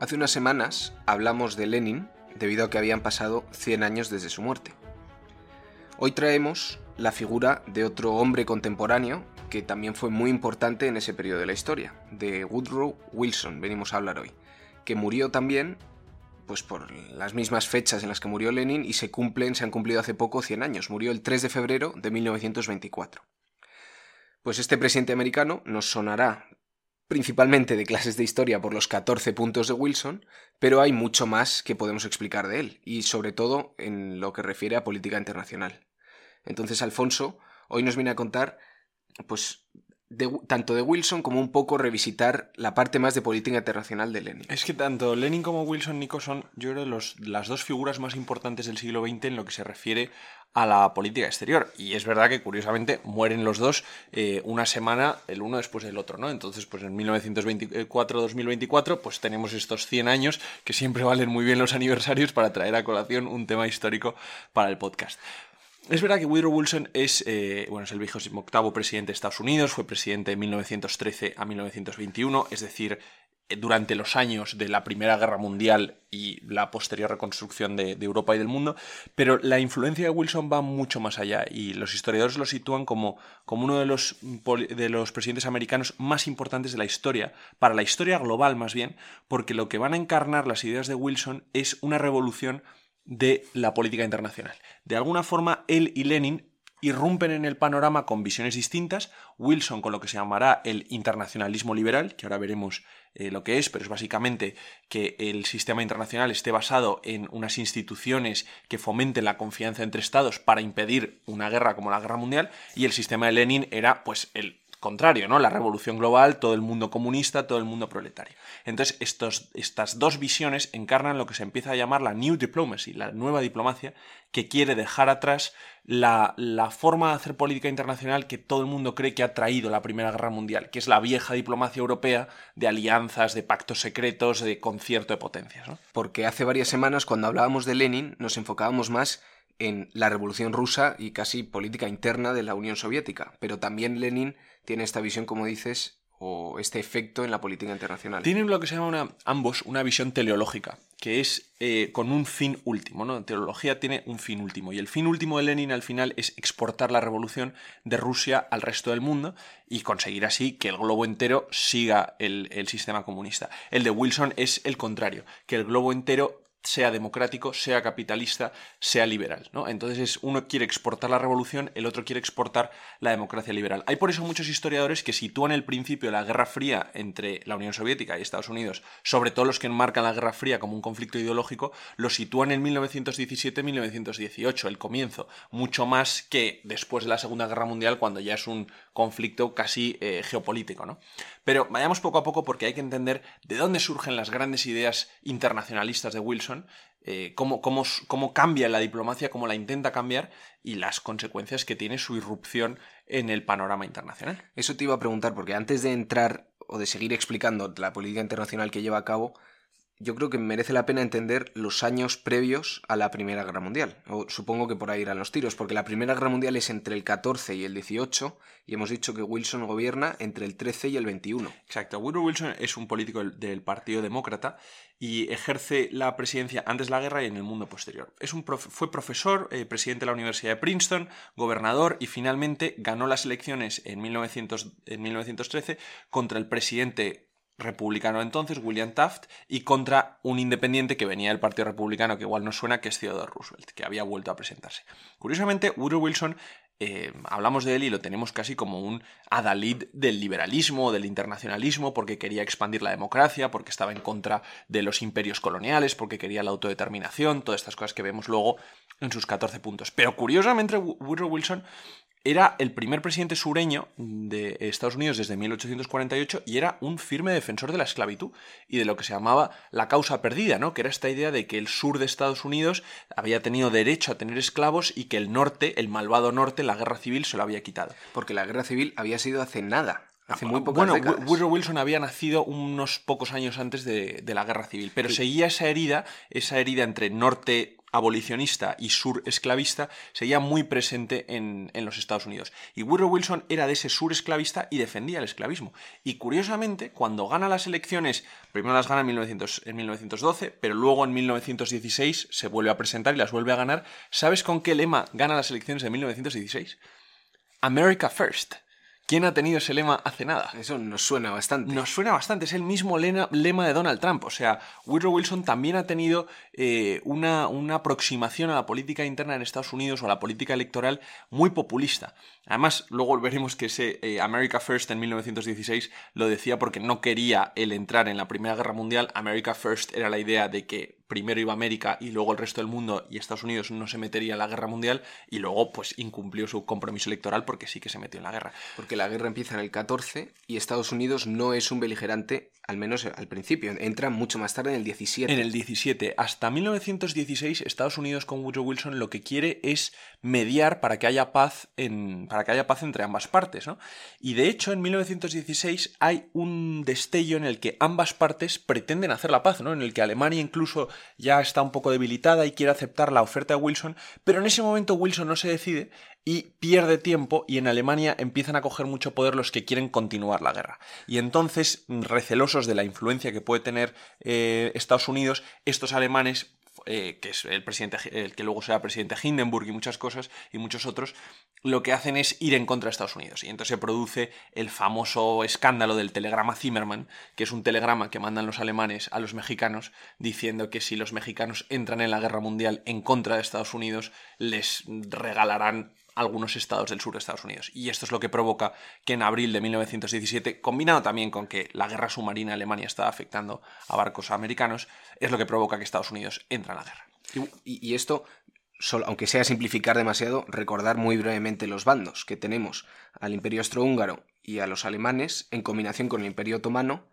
Hace unas semanas hablamos de Lenin debido a que habían pasado 100 años desde su muerte. Hoy traemos la figura de otro hombre contemporáneo que también fue muy importante en ese periodo de la historia, de Woodrow Wilson, venimos a hablar hoy, que murió también pues por las mismas fechas en las que murió Lenin y se cumplen, se han cumplido hace poco 100 años. Murió el 3 de febrero de 1924. Pues este presidente americano nos sonará principalmente de clases de historia por los 14 puntos de Wilson, pero hay mucho más que podemos explicar de él, y sobre todo en lo que refiere a política internacional. Entonces Alfonso hoy nos viene a contar, pues, tanto de Wilson como un poco revisitar la parte más de política internacional de Lenin. Es que tanto Lenin como Wilson, Nico, son, yo creo, los, las dos figuras más importantes del siglo XX en lo que se refiere a la política exterior. Y es verdad que, curiosamente, mueren los dos eh, una semana el uno después del otro, ¿no? Entonces, pues en 1924-2024, pues tenemos estos 100 años que siempre valen muy bien los aniversarios para traer a colación un tema histórico para el podcast. Es verdad que Woodrow Wilson es, eh, bueno, es el octavo presidente de Estados Unidos, fue presidente de 1913 a 1921, es decir, eh, durante los años de la Primera Guerra Mundial y la posterior reconstrucción de, Europa y del mundo, pero la influencia de Wilson va mucho más allá y los historiadores lo sitúan como, como uno de los, de los presidentes americanos más importantes de la historia, para la historia global más bien, porque lo que van a encarnar las ideas de Wilson es una revolución de la política internacional. De alguna forma, él y Lenin irrumpen en el panorama con visiones distintas, Wilson con lo que se llamará el internacionalismo liberal, que ahora veremos eh, lo que es, pero es básicamente que el sistema internacional esté basado en unas instituciones que fomenten la confianza entre estados para impedir una guerra como la guerra mundial, y el sistema de Lenin era pues el contrario, ¿no? La revolución global, todo el mundo comunista, todo el mundo proletario. Entonces, estos, estas dos visiones encarnan lo que se empieza a llamar la New Diplomacy, la nueva diplomacia, que quiere dejar atrás la, la, forma de hacer política internacional que todo el mundo cree que ha traído la Primera Guerra Mundial, que es la vieja diplomacia europea de alianzas, de pactos secretos, de concierto de potencias. ¿no? Porque hace varias semanas, cuando hablábamos de Lenin, nos enfocábamos más en la revolución rusa y casi política interna de la Unión Soviética. Pero también Lenin tiene esta visión, como dices, o este efecto en la política internacional. Tienen lo que se llama ambos una visión teleológica, que es eh, con un fin último. ¿no? La teología tiene un fin último. Y el fin último de Lenin al final es exportar la revolución de Rusia al resto del mundo y conseguir así que el globo entero siga el, el sistema comunista. El de Wilson es el contrario, que el globo entero sea democrático, sea capitalista, sea liberal. ¿no? Entonces es, uno quiere exportar la revolución, el otro quiere exportar la democracia liberal. Hay por eso muchos historiadores que sitúan el principio de la Guerra Fría entre la Unión Soviética y Estados Unidos, sobre todo los que enmarcan la Guerra Fría como un conflicto ideológico, lo sitúan en 1917-1918, el comienzo, mucho más que después de la Segunda Guerra Mundial, cuando ya es un conflicto casi eh, geopolítico. ¿no? Pero vayamos poco a poco porque hay que entender de dónde surgen las grandes ideas internacionalistas de Wilson, eh, cómo, cómo, cambia la diplomacia, cómo la intenta cambiar y las consecuencias que tiene su irrupción en el panorama internacional. Eso te iba a preguntar, porque antes de entrar o de seguir explicando la política internacional que lleva a cabo, yo creo que merece la pena entender los años previos a la Primera Guerra Mundial. Supongo que por ahí irán los tiros, porque la Primera Guerra Mundial es entre el 14 y el 18, y hemos dicho que Wilson gobierna entre el 13 y el 21. Exacto. Woodrow Wilson es un político del Partido Demócrata y ejerce la presidencia antes de la guerra y en el mundo posterior. Es un fue profesor, eh, presidente de la Universidad de Princeton, gobernador y finalmente ganó las elecciones en, 1900, en 1913 contra el presidente republicano entonces, William Taft, y contra un independiente que venía del Partido Republicano, que igual no suena, que es Theodore Roosevelt, que había vuelto a presentarse. Curiosamente, Woodrow Wilson, eh, hablamos de él y lo tenemos casi como un adalid del liberalismo, del internacionalismo, porque quería expandir la democracia, porque estaba en contra de los imperios coloniales, porque quería la autodeterminación, todas estas cosas que vemos luego en sus 14 puntos. Pero curiosamente, Woodrow Wilson era el primer presidente sureño de Estados Unidos desde 1848 y era un firme defensor de la esclavitud y de lo que se llamaba la causa perdida, ¿no? Que era esta idea de que el sur de Estados Unidos había tenido derecho a tener esclavos y que el norte, el malvado norte, la guerra civil se lo había quitado. Porque la guerra civil había sido hace nada. Hace muy pocas bueno, décadas. Woodrow Wilson había nacido unos pocos años antes de, la guerra civil, pero seguía esa herida, esa herida entre norte abolicionista y sur esclavista seguía muy presente en, los Estados Unidos. Y Woodrow Wilson era de ese sur esclavista y defendía el esclavismo. Y curiosamente, cuando gana las elecciones, primero las gana en, 1912, pero luego en 1916 se vuelve a presentar y las vuelve a ganar. ¿Sabes con qué lema gana las elecciones de 1916? America First. ¿Quién ha tenido ese lema hace nada? Eso nos suena bastante. Nos suena bastante, es el mismo lema de Donald Trump. O sea, Woodrow Wilson también ha tenido eh, una, una, aproximación a la política interna en Estados Unidos o a la política electoral muy populista. Además, luego veremos que ese eh, America First en 1916 lo decía porque no quería él entrar en la Primera Guerra Mundial. America First era la idea de que primero iba América y luego el resto del mundo y Estados Unidos no se metería en la guerra mundial y luego pues incumplió su compromiso electoral porque sí que se metió en la guerra. Porque la guerra empieza en el 14 y Estados Unidos no es un beligerante, al menos al principio, entra mucho más tarde en el 17. En el 17. Hasta 1916 Estados Unidos con Woodrow Wilson lo que quiere es mediar para que haya paz en para que haya paz entre ambas partes, ¿no? Y de hecho en 1916 hay un destello en el que ambas partes pretenden hacer la paz, ¿no? En el que Alemania incluso ya está un poco debilitada y quiere aceptar la oferta de Wilson, pero en ese momento Wilson no se decide y pierde tiempo y en Alemania empiezan a coger mucho poder los que quieren continuar la guerra. Y entonces, recelosos de la influencia que puede tener eh, Estados Unidos, estos alemanes eh, que es el presidente, el que luego será presidente Hindenburg y muchas cosas, y muchos otros, lo que hacen es ir en contra de Estados Unidos. Y entonces se produce el famoso escándalo del telegrama Zimmermann, que es un telegrama que mandan los alemanes a los mexicanos diciendo que si los mexicanos entran en la guerra mundial en contra de Estados Unidos, les regalarán algunos estados del sur de Estados Unidos. Y esto es lo que provoca que en abril de 1917, combinado también con que la guerra submarina Alemania estaba afectando a barcos americanos, es lo que provoca que Estados Unidos entre en la guerra. Y, esto, aunque sea simplificar demasiado, recordar muy brevemente los bandos que tenemos al Imperio Austrohúngaro y a los alemanes en combinación con el Imperio Otomano,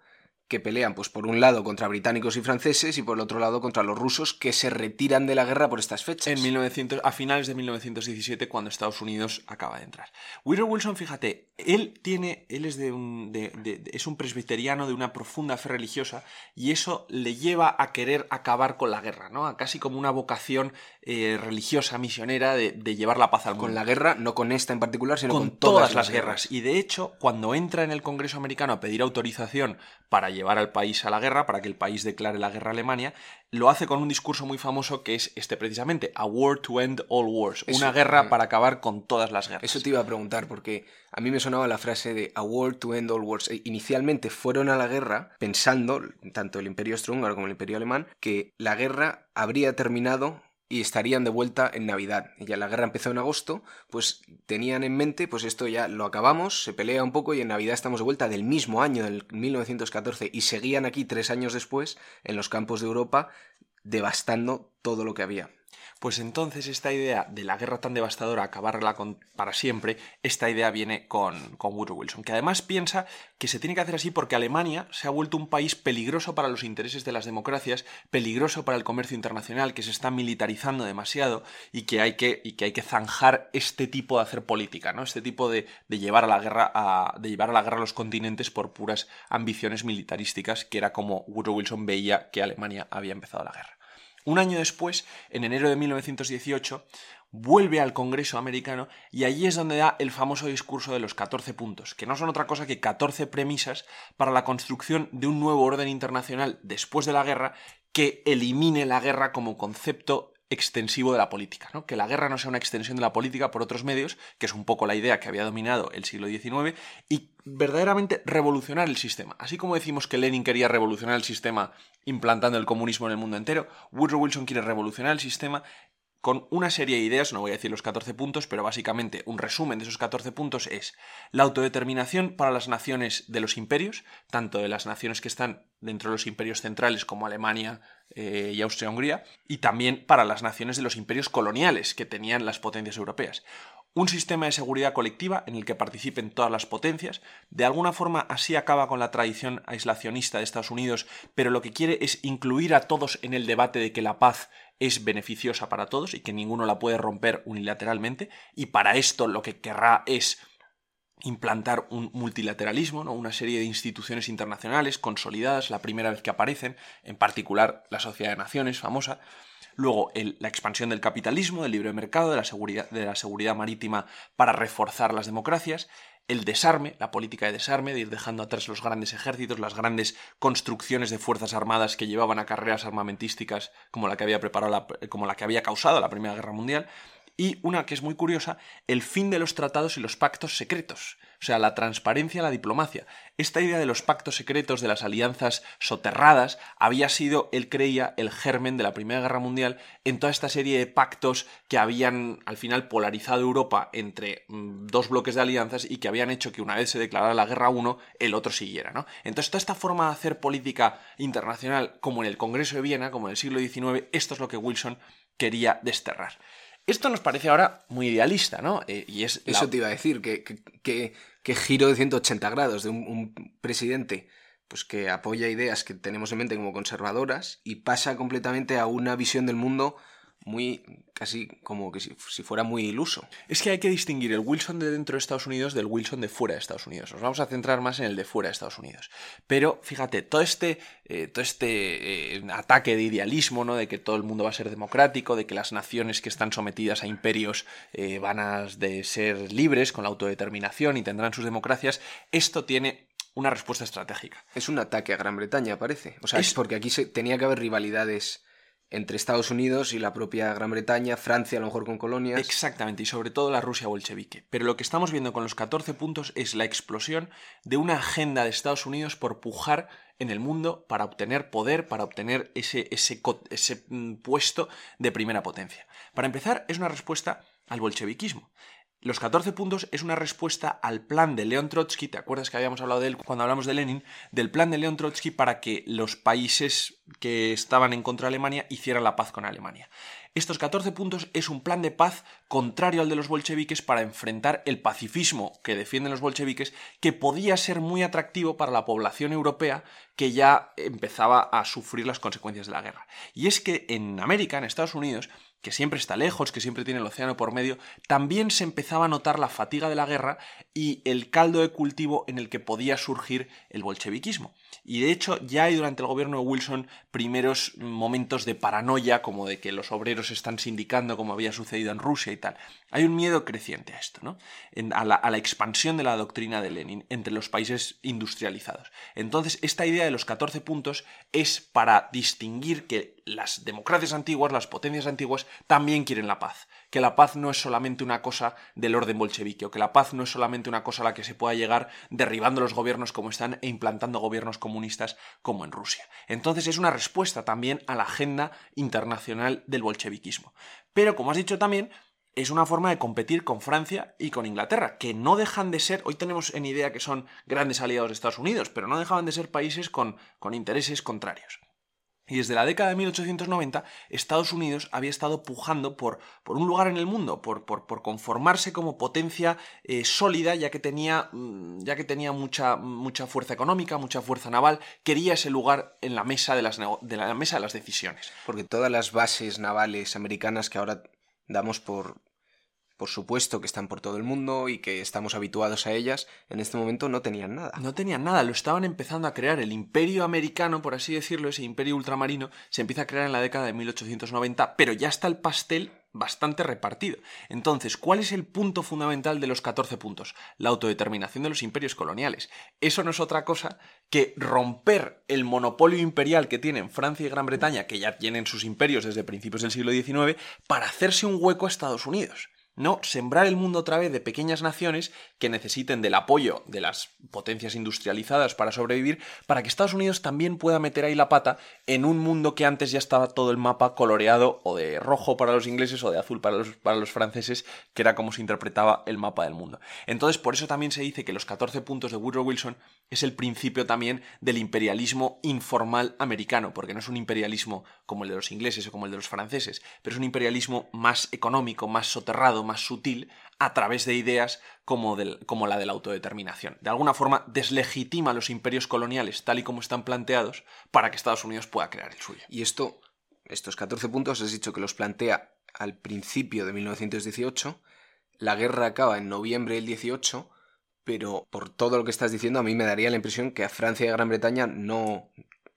que pelean, pues por un lado contra británicos y franceses y por el otro lado contra los rusos que se retiran de la guerra por estas fechas. En 1900, a finales de 1917, cuando Estados Unidos acaba de entrar. Woodrow Wilson, fíjate, él tiene, él es de un, es un presbiteriano de una profunda fe religiosa y eso le lleva a querer acabar con la guerra, ¿no? A casi como una vocación eh, religiosa, misionera de, llevar la paz al mundo. Con la guerra, no con esta en particular, sino con, todas, las guerras. Y de hecho, cuando entra en el Congreso americano a pedir autorización para llevar llevar al país a la guerra, para que el país declare la guerra a Alemania, lo hace con un discurso muy famoso que es este precisamente, A War to End All Wars, una guerra para acabar con todas las guerras. Eso te iba a preguntar, porque a mí me sonaba la frase de A War to End All Wars. E inicialmente fueron a la guerra pensando, tanto el Imperio Austrohúngaro como el Imperio Alemán, que la guerra habría terminado y estarían de vuelta en Navidad. Y ya la guerra empezó en agosto, pues tenían en mente, pues esto ya lo acabamos, se pelea un poco y en Navidad estamos de vuelta del mismo año, del 1914, y seguían aquí tres años después en los campos de Europa devastando todo lo que había. Pues entonces esta idea de la guerra tan devastadora, acabarla con, para siempre, esta idea viene con, con Woodrow Wilson, que además piensa que se tiene que hacer así porque Alemania se ha vuelto un país peligroso para los intereses de las democracias, peligroso para el comercio internacional, que se está militarizando demasiado y que hay que, y que, hay que zanjar este tipo de hacer política, ¿no? Este tipo de, de llevar a la guerra a, de llevar a la guerra a los continentes por puras ambiciones militarísticas, que era como Woodrow Wilson veía que Alemania había empezado la guerra. Un año después, en enero de 1918, vuelve al Congreso americano y allí es donde da el famoso discurso de los 14 puntos, que no son otra cosa que 14 premisas para la construcción de un nuevo orden internacional después de la guerra que elimine la guerra como concepto extensivo de la política, ¿no? que la guerra no sea una extensión de la política por otros medios, que es un poco la idea que había dominado el siglo XIX, y verdaderamente revolucionar el sistema. Así como decimos que Lenin quería revolucionar el sistema implantando el comunismo en el mundo entero, Woodrow Wilson quiere revolucionar el sistema con una serie de ideas, no voy a decir los 14 puntos, pero básicamente un resumen de esos 14 puntos es la autodeterminación para las naciones de los imperios, tanto de las naciones que están dentro de los imperios centrales como Alemania eh, y Austria-Hungría, y también para las naciones de los imperios coloniales que tenían las potencias europeas. Un sistema de seguridad colectiva en el que participen todas las potencias. De alguna forma así acaba con la tradición aislacionista de Estados Unidos, pero lo que quiere es incluir a todos en el debate de que la paz es beneficiosa para todos y que ninguno la puede romper unilateralmente. Y para esto lo que querrá es implantar un multilateralismo, ¿no? una serie de instituciones internacionales consolidadas, la primera vez que aparecen, en particular la Sociedad de Naciones, famosa. luego la expansión del capitalismo, del libre mercado, de la, seguridad, de la seguridad marítima para reforzar las democracias, el desarme, la política de desarme, de ir dejando atrás los grandes ejércitos, las grandes construcciones de fuerzas armadas que llevaban a carreras armamentísticas como la que había preparado como la que había causado la Primera Guerra Mundial, y una que es muy curiosa, el fin de los tratados y los pactos secretos, o sea, la transparencia, la diplomacia. Esta idea de los pactos secretos, de las alianzas soterradas, había sido, él creía, el germen de la Primera Guerra Mundial en toda esta serie de pactos que habían al final polarizado Europa entre mm, dos bloques de alianzas y que habían hecho que una vez se declarara la guerra uno, el otro siguiera, ¿no? Entonces, toda esta forma de hacer política internacional, como en el Congreso de Viena, como en el siglo XIX, esto es lo que Wilson quería desterrar. Esto nos parece ahora muy idealista, ¿no? Eh, y es Eso te iba a decir, que, giro de 180 grados de un, presidente pues que apoya ideas que tenemos en mente como conservadoras y pasa completamente a una visión del mundo muy casi como que si, fuera muy iluso. Es que hay que distinguir el Wilson de dentro de Estados Unidos del Wilson de fuera de Estados Unidos. Nos vamos a centrar más en el de fuera de Estados Unidos. Pero fíjate, todo este, eh, todo este eh, ataque de idealismo, ¿no? de que todo el mundo va a ser democrático, de que las naciones que están sometidas a imperios eh, van a de ser libres con la autodeterminación y tendrán sus democracias, esto tiene una respuesta estratégica. Es un ataque a Gran Bretaña, parece. O sea, es porque aquí se, tenía que haber rivalidades entre Estados Unidos y la propia Gran Bretaña, Francia a lo mejor con colonias. Exactamente, y sobre todo la Rusia bolchevique. Pero lo que estamos viendo con los 14 puntos es la explosión de una agenda de Estados Unidos por pujar en el mundo para obtener poder, para obtener ese, ese, ese mm, puesto de primera potencia. Para empezar, es una respuesta al bolcheviquismo. Los 14 puntos es una respuesta al plan de León Trotsky, ¿te acuerdas que habíamos hablado de él cuando hablamos de Lenin? Del plan de León Trotsky para que los países que estaban en contra de Alemania hicieran la paz con Alemania. Estos 14 puntos es un plan de paz contrario al de los bolcheviques para enfrentar el pacifismo que defienden los bolcheviques, que podía ser muy atractivo para la población europea que ya empezaba a sufrir las consecuencias de la guerra. Y es que en América, en Estados Unidos, que siempre está lejos, que siempre tiene el océano por medio, también se empezaba a notar la fatiga de la guerra y el caldo de cultivo en el que podía surgir el bolcheviquismo. Y de hecho ya hay durante el gobierno de Wilson primeros momentos de paranoia, como de que los obreros están sindicando, como había sucedido en Rusia y tal. Hay un miedo creciente a esto, ¿no? a, la, a la expansión de la doctrina de Lenin entre los países industrializados. Entonces, esta idea de los 14 puntos es para distinguir que las democracias antiguas, las potencias antiguas, también quieren la paz. Que la paz no es solamente una cosa del orden bolchevique, o que la paz no es solamente una cosa a la que se pueda llegar derribando los gobiernos como están e implantando gobiernos comunistas como en Rusia. Entonces es una respuesta también a la agenda internacional del bolcheviquismo. Pero, como has dicho también, es una forma de competir con Francia y con Inglaterra, que no dejan de ser, hoy tenemos en idea que son grandes aliados de Estados Unidos, pero no dejaban de ser países con, con intereses contrarios. Y desde la década de 1890, Estados Unidos había estado pujando por, por un lugar en el mundo, por, por, conformarse como potencia eh, sólida, ya que tenía, mm, ya que tenía mucha, mucha, fuerza económica, mucha fuerza naval, quería ese lugar en la mesa de las, de la mesa de las decisiones. Porque todas las bases navales americanas que ahora damos por, por supuesto que están por todo el mundo y que estamos habituados a ellas, en este momento no tenían nada. No tenían nada, lo estaban empezando a crear. El imperio americano, por así decirlo, ese imperio ultramarino, se empieza a crear en la década de 1890, pero ya está el pastel bastante repartido. Entonces, ¿cuál es el punto fundamental de los 14 puntos? La autodeterminación de los imperios coloniales. Eso no es otra cosa que romper el monopolio imperial que tienen Francia y Gran Bretaña, que ya tienen sus imperios desde principios del siglo XIX, para hacerse un hueco a Estados Unidos. No, sembrar el mundo otra vez de pequeñas naciones que necesiten del apoyo de las potencias industrializadas para sobrevivir, para que Estados Unidos también pueda meter ahí la pata en un mundo que antes ya estaba todo el mapa coloreado o de rojo para los ingleses o de azul para los, para los franceses, que era como se interpretaba el mapa del mundo. Entonces, por eso también se dice que los 14 puntos de Woodrow Wilson es el principio también del imperialismo informal americano, porque no es un imperialismo como el de los ingleses o como el de los franceses, pero es un imperialismo más económico, más soterrado, más sutil, a través de ideas como, como, la de la autodeterminación. De alguna forma deslegitima los imperios coloniales tal y como están planteados para que Estados Unidos pueda crear el suyo. Y esto, estos 14 puntos, has dicho que los plantea al principio de 1918, la guerra acaba en noviembre del 18, pero por todo lo que estás diciendo a mí me daría la impresión que a Francia y a Gran Bretaña no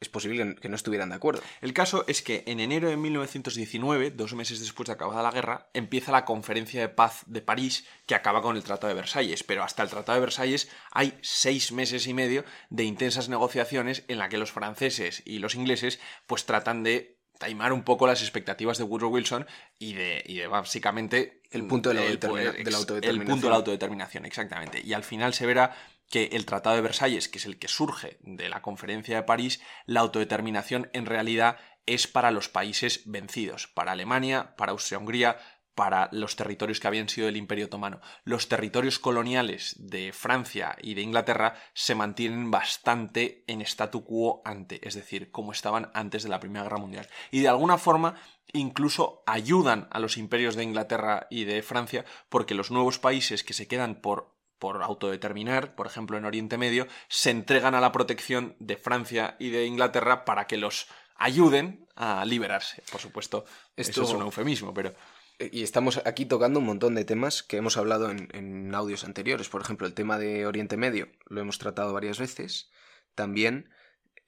es posible que no estuvieran de acuerdo. El caso es que en enero de 1919, dos meses después de acabada la guerra, empieza la Conferencia de Paz de París que acaba con el Tratado de Versalles. Pero hasta el Tratado de Versalles hay seis meses y medio de intensas negociaciones en la que los franceses y los ingleses pues tratan de taimar un poco las expectativas de Woodrow Wilson y de, y de básicamente el punto de la, el, de la autodeterminación. El punto de la autodeterminación, exactamente. Y al final se verá que el Tratado de Versalles, que es el que surge de la Conferencia de París, la autodeterminación en realidad es para los países vencidos, para Alemania, para Austria-Hungría, para los territorios que habían sido del Imperio Otomano. Los territorios coloniales de Francia y de Inglaterra se mantienen bastante en statu quo ante, es decir, como estaban antes de la Primera Guerra Mundial. Y de alguna forma incluso ayudan a los imperios de Inglaterra y de Francia porque los nuevos países que se quedan por por autodeterminar, por ejemplo en Oriente Medio, se entregan a la protección de Francia y de Inglaterra para que los ayuden a liberarse. Por supuesto, esto es un eufemismo, pero... Y estamos aquí tocando un montón de temas que hemos hablado en, audios anteriores. Por ejemplo, el tema de Oriente Medio lo hemos tratado varias veces. También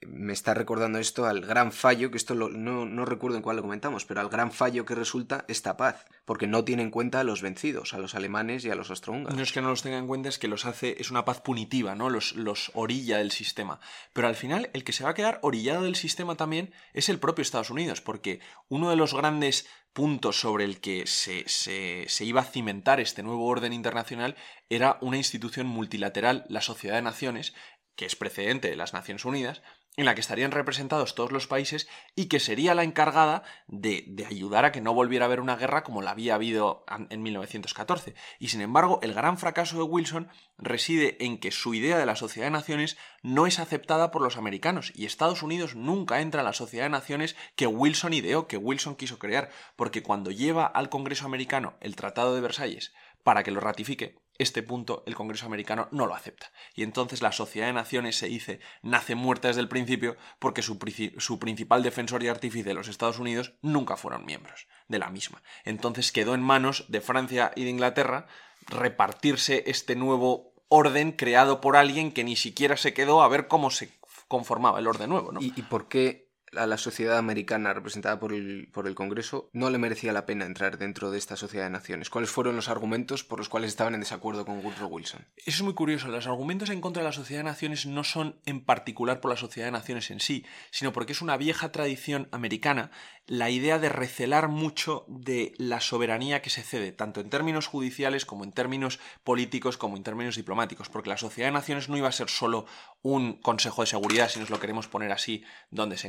me está recordando esto al gran fallo, que esto no, no, recuerdo en cuál lo comentamos, pero al gran fallo que resulta esta paz, porque no tiene en cuenta a los vencidos, a los alemanes y a los austrohúngaros. No es que no los tenga en cuenta, es que los hace, es una paz punitiva, ¿no? Los, los orilla del sistema. Pero al final, el que se va a quedar orillado del sistema también es el propio Estados Unidos, porque uno de los grandes puntos sobre el que se, se, se, iba a cimentar este nuevo orden internacional era una institución multilateral, la Sociedad de Naciones, que es precedente de las Naciones Unidas, en la que estarían representados todos los países y que sería la encargada de, ayudar a que no volviera a haber una guerra como la había habido en 1914. Y sin embargo, el gran fracaso de Wilson reside en que su idea de la Sociedad de Naciones no es aceptada por los americanos y Estados Unidos nunca entra en la Sociedad de Naciones que Wilson ideó, que Wilson quiso crear, porque cuando lleva al Congreso americano el Tratado de Versalles para que lo ratifique, este punto el Congreso americano no lo acepta. Y entonces la Sociedad de Naciones se dice nace muerta desde el principio porque su, su, principal defensor y artífice los Estados Unidos nunca fueron miembros de la misma. Entonces quedó en manos de Francia y de Inglaterra repartirse este nuevo orden creado por alguien que ni siquiera se quedó a ver cómo se conformaba el orden nuevo. ¿no? ¿Y, y por qué a la sociedad americana representada por el, por el Congreso no le merecía la pena entrar dentro de esta sociedad de naciones. ¿Cuáles fueron los argumentos por los cuales estaban en desacuerdo con Woodrow Wilson? Eso es muy curioso. Los argumentos en contra de la sociedad de naciones no son en particular por la sociedad de naciones en sí, sino porque es una vieja tradición americana la idea de recelar mucho de la soberanía que se cede, tanto en términos judiciales como en términos políticos como en términos diplomáticos, porque la sociedad de naciones no iba a ser solo un consejo de seguridad, si nos lo queremos poner así, donde se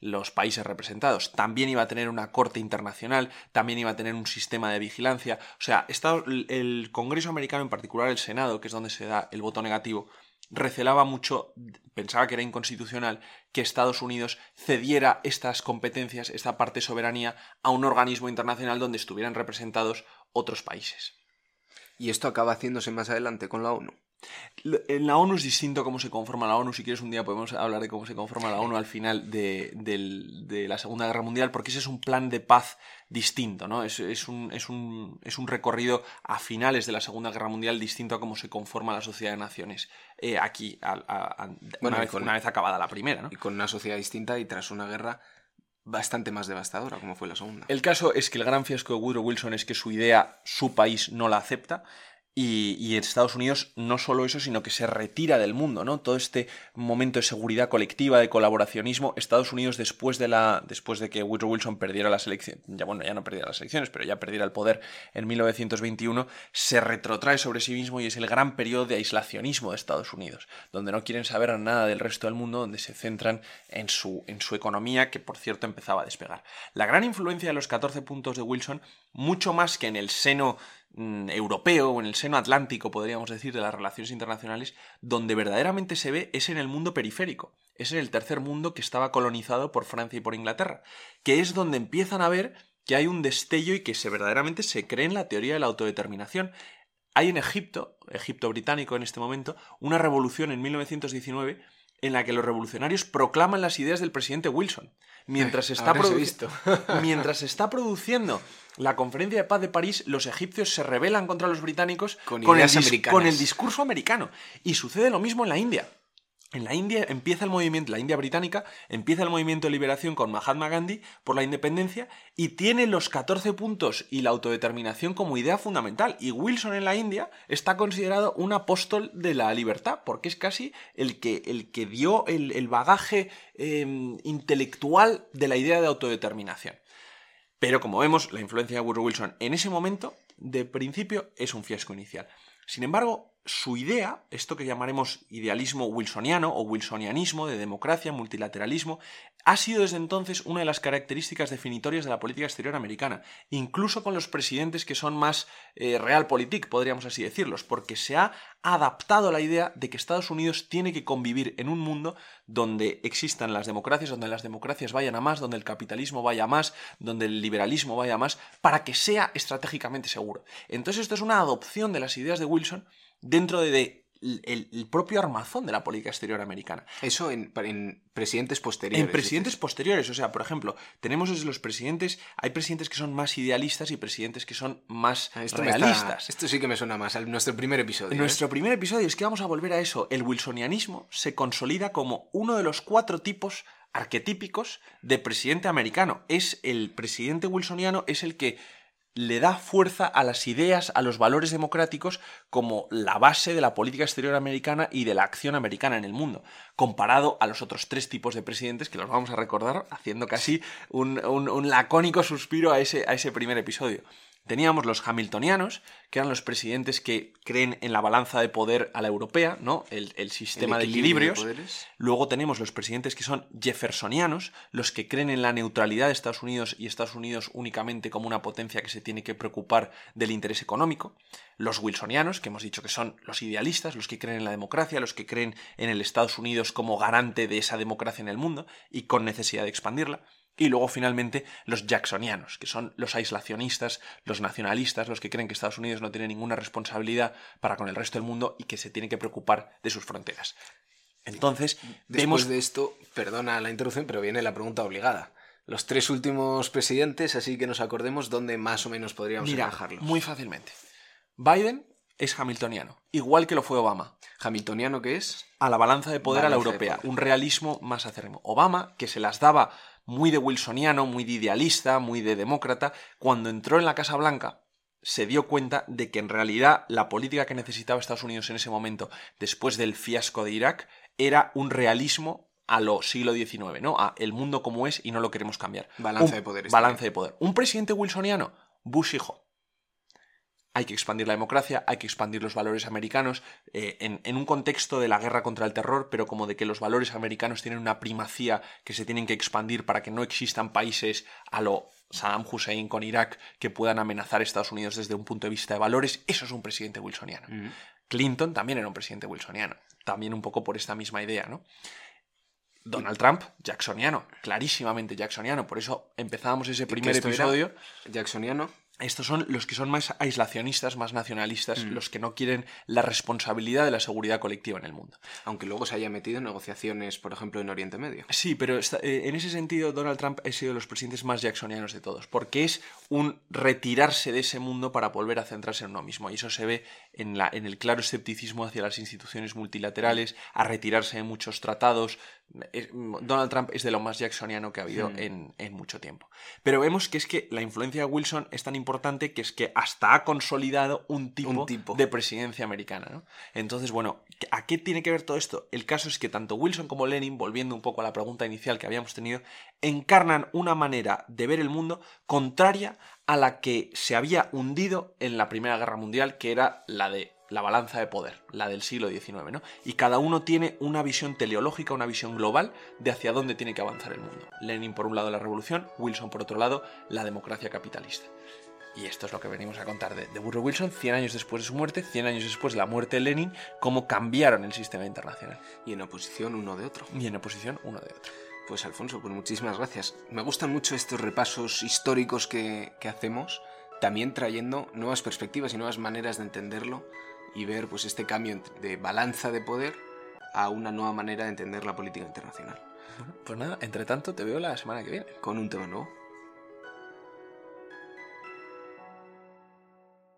los países representados. También iba a tener una corte internacional, también iba a tener un sistema de vigilancia. O sea, el Congreso americano, en particular el Senado, que es donde se da el voto negativo, recelaba mucho, pensaba que era inconstitucional, que Estados Unidos cediera estas competencias, esta parte soberanía, a un organismo internacional donde estuvieran representados otros países. Y esto acaba haciéndose más adelante con la ONU. En la ONU es distinto cómo se conforma la ONU. Si quieres, un día podemos hablar de cómo se conforma la ONU al final de, la Segunda Guerra Mundial, porque ese es un plan de paz distinto, ¿no? Es, un, es, un, es un recorrido a finales de la Segunda Guerra Mundial distinto a cómo se conforma la sociedad de naciones eh, aquí, una, vez, una vez acabada la primera, ¿no? Y con una sociedad distinta y tras una guerra bastante más devastadora como fue la segunda. El caso es que el gran fiasco de Woodrow Wilson es que su idea, su país no la acepta y, en Estados Unidos no solo eso, sino que se retira del mundo, ¿no? Todo este momento de seguridad colectiva, de colaboracionismo, Estados Unidos después de la después de que Woodrow Wilson perdiera las elecciones, ya bueno, ya no perdiera las elecciones, pero ya perdiera el poder en 1921, se retrotrae sobre sí mismo y es el gran periodo de aislacionismo de Estados Unidos, donde no quieren saber nada del resto del mundo, donde se centran en su en su economía, que por cierto empezaba a despegar. La gran influencia de los 14 puntos de Wilson, mucho más que en el seno Mm, europeo o en el seno atlántico, podríamos decir, de las relaciones internacionales, donde verdaderamente se ve es en el mundo periférico, es en el tercer mundo que estaba colonizado por Francia y por Inglaterra, que es donde empiezan a ver que hay un destello y que se verdaderamente se cree en la teoría de la autodeterminación. Hay en Egipto, Egipto británico en este momento, una revolución en 1919 en la que los revolucionarios proclaman las ideas del presidente Wilson. Mientras, está, mientras está produciendo la conferencia de paz de París, los egipcios se rebelan contra los británicos con, el, con el discurso americano. Y sucede lo mismo en la India. En la India empieza el movimiento, la India británica, empieza el movimiento de liberación con Mahatma Gandhi por la independencia y tiene los 14 puntos y la autodeterminación como idea fundamental. Y Wilson en la India está considerado un apóstol de la libertad, porque es casi el que, el que dio el, bagaje em, intelectual de la idea de autodeterminación. Pero como vemos, la influencia de Woodrow Wilson en ese momento, de principio, es un fiasco inicial. Sin embargo, su idea, esto que llamaremos idealismo wilsoniano o wilsonianismo de democracia, multilateralismo, ha sido desde entonces una de las características definitorias de la política exterior americana, incluso con los presidentes que son más eh, realpolitik, podríamos así decirlos, porque se ha adaptado a la idea de que Estados Unidos tiene que convivir en un mundo donde existan las democracias, donde las democracias vayan a más, donde el capitalismo vaya a más, donde el liberalismo vaya a más, para que sea estratégicamente seguro. Entonces esto es una adopción de las ideas de Wilson dentro de, el, propio armazón de la política exterior americana. Eso en, presidentes posteriores. En presidentes posteriores. O sea, por ejemplo, tenemos desde los presidentes. Hay presidentes que son más idealistas y presidentes que son más ah, realistas. esto sí que me suena más. A nuestro primer episodio. ¿eh? Nuestro primer episodio es que vamos a volver a eso. El wilsonianismo se consolida como uno de los cuatro tipos arquetípicos de presidente americano. Es el presidente wilsoniano, es el que le da fuerza a las ideas, a los valores democráticos como la base de la política exterior americana y de la acción americana en el mundo, comparado a los otros tres tipos de presidentes que los vamos a recordar haciendo casi un, un lacónico suspiro a ese, a ese primer episodio. Teníamos los hamiltonianos, que eran los presidentes que creen en la balanza de poder a la europea, ¿no? El, sistema de equilibrios. Luego tenemos los presidentes que son jeffersonianos, los que creen en la neutralidad de Estados Unidos y Estados Unidos únicamente como una potencia que se tiene que preocupar del interés económico. Los wilsonianos, que hemos dicho que son los idealistas, los que creen en la democracia, los que creen en el Estados Unidos como garante de esa democracia en el mundo y con necesidad de expandirla. Y luego finalmente los jacksonianos, que son los aislacionistas, los nacionalistas, los que creen que Estados Unidos no tiene ninguna responsabilidad para con el resto del mundo y que se tiene que preocupar de sus fronteras. Entonces, después de esto, perdona la interrupción, pero viene la pregunta obligada. Los tres últimos presidentes, así que nos acordemos dónde más o menos podríamos Mira, Muy fácilmente. Biden es hamiltoniano, igual que lo fue Obama. ¿Hamiltoniano qué es? A la balanza de poder a la europea, un realismo más acérrimo. Obama, que se las daba muy de wilsoniano, muy de idealista, muy de demócrata, cuando entró en la Casa Blanca se dio cuenta de que en realidad la política que necesitaba Estados Unidos en ese momento, después del fiasco de Irak, era un realismo a lo siglo XIX, ¿no? A el mundo como es y no lo queremos cambiar. Balance de poder. Balance de poder. Un presidente wilsoniano, Bush hijo hay que expandir la democracia, hay que expandir los valores americanos, eh, en, un contexto de la guerra contra el terror, pero como de que los valores americanos tienen una primacía que se tienen que expandir para que no existan países a lo Saddam Hussein con Irak que puedan amenazar a Estados Unidos desde un punto de vista de valores. Eso es un presidente wilsoniano. Mm. Clinton también era un presidente wilsoniano, también un poco por esta misma idea, ¿no? Donald Trump, jacksoniano, clarísimamente jacksoniano. Por eso empezábamos ese primer episodio. Jacksoniano. Estos son los que son más aislacionistas, más nacionalistas, mm. los que no quieren la responsabilidad de la seguridad colectiva en el mundo. Aunque luego se haya metido en negociaciones, por ejemplo, en Oriente Medio. Sí, pero eh, en ese sentido Donald Trump ha sido de los presidentes más jacksonianos de todos, porque es un retirarse de ese mundo para volver a centrarse en uno mismo. Y eso se ve en, la, en el claro escepticismo hacia las instituciones multilaterales, a retirarse de muchos tratados. Donald Trump es de lo más jacksoniano que ha habido mm. en, en mucho tiempo. Pero vemos que es que la influencia de Wilson es tan importante importante que es que hasta ha consolidado un tipo, de presidencia americana. Entonces, bueno, ¿a qué tiene que ver todo esto? El caso es que tanto Wilson como Lenin, volviendo un poco a la pregunta inicial que habíamos tenido, encarnan una manera de ver el mundo contraria a la que se había hundido en la Primera Guerra Mundial, que era la de la balanza de poder, la del siglo XIX, ¿no? Y cada uno tiene una visión teleológica, una visión global de hacia dónde tiene que avanzar el mundo. Lenin por un lado la revolución, Wilson por otro lado la democracia capitalista. Y esto es lo que venimos a contar de, de Wilson, 100 años después de su muerte, 100 años después de la muerte de Lenin, cómo cambiaron el sistema internacional. Y en oposición uno de otro. Y en oposición uno de otro. Pues Alfonso, pues muchísimas gracias. Me gustan mucho estos repasos históricos que, que hacemos, también trayendo nuevas perspectivas y nuevas maneras de entenderlo y ver pues este cambio de balanza de poder a una nueva manera de entender la política internacional. Bueno, pues nada, entre tanto te veo la semana que viene. Con un tema nuevo.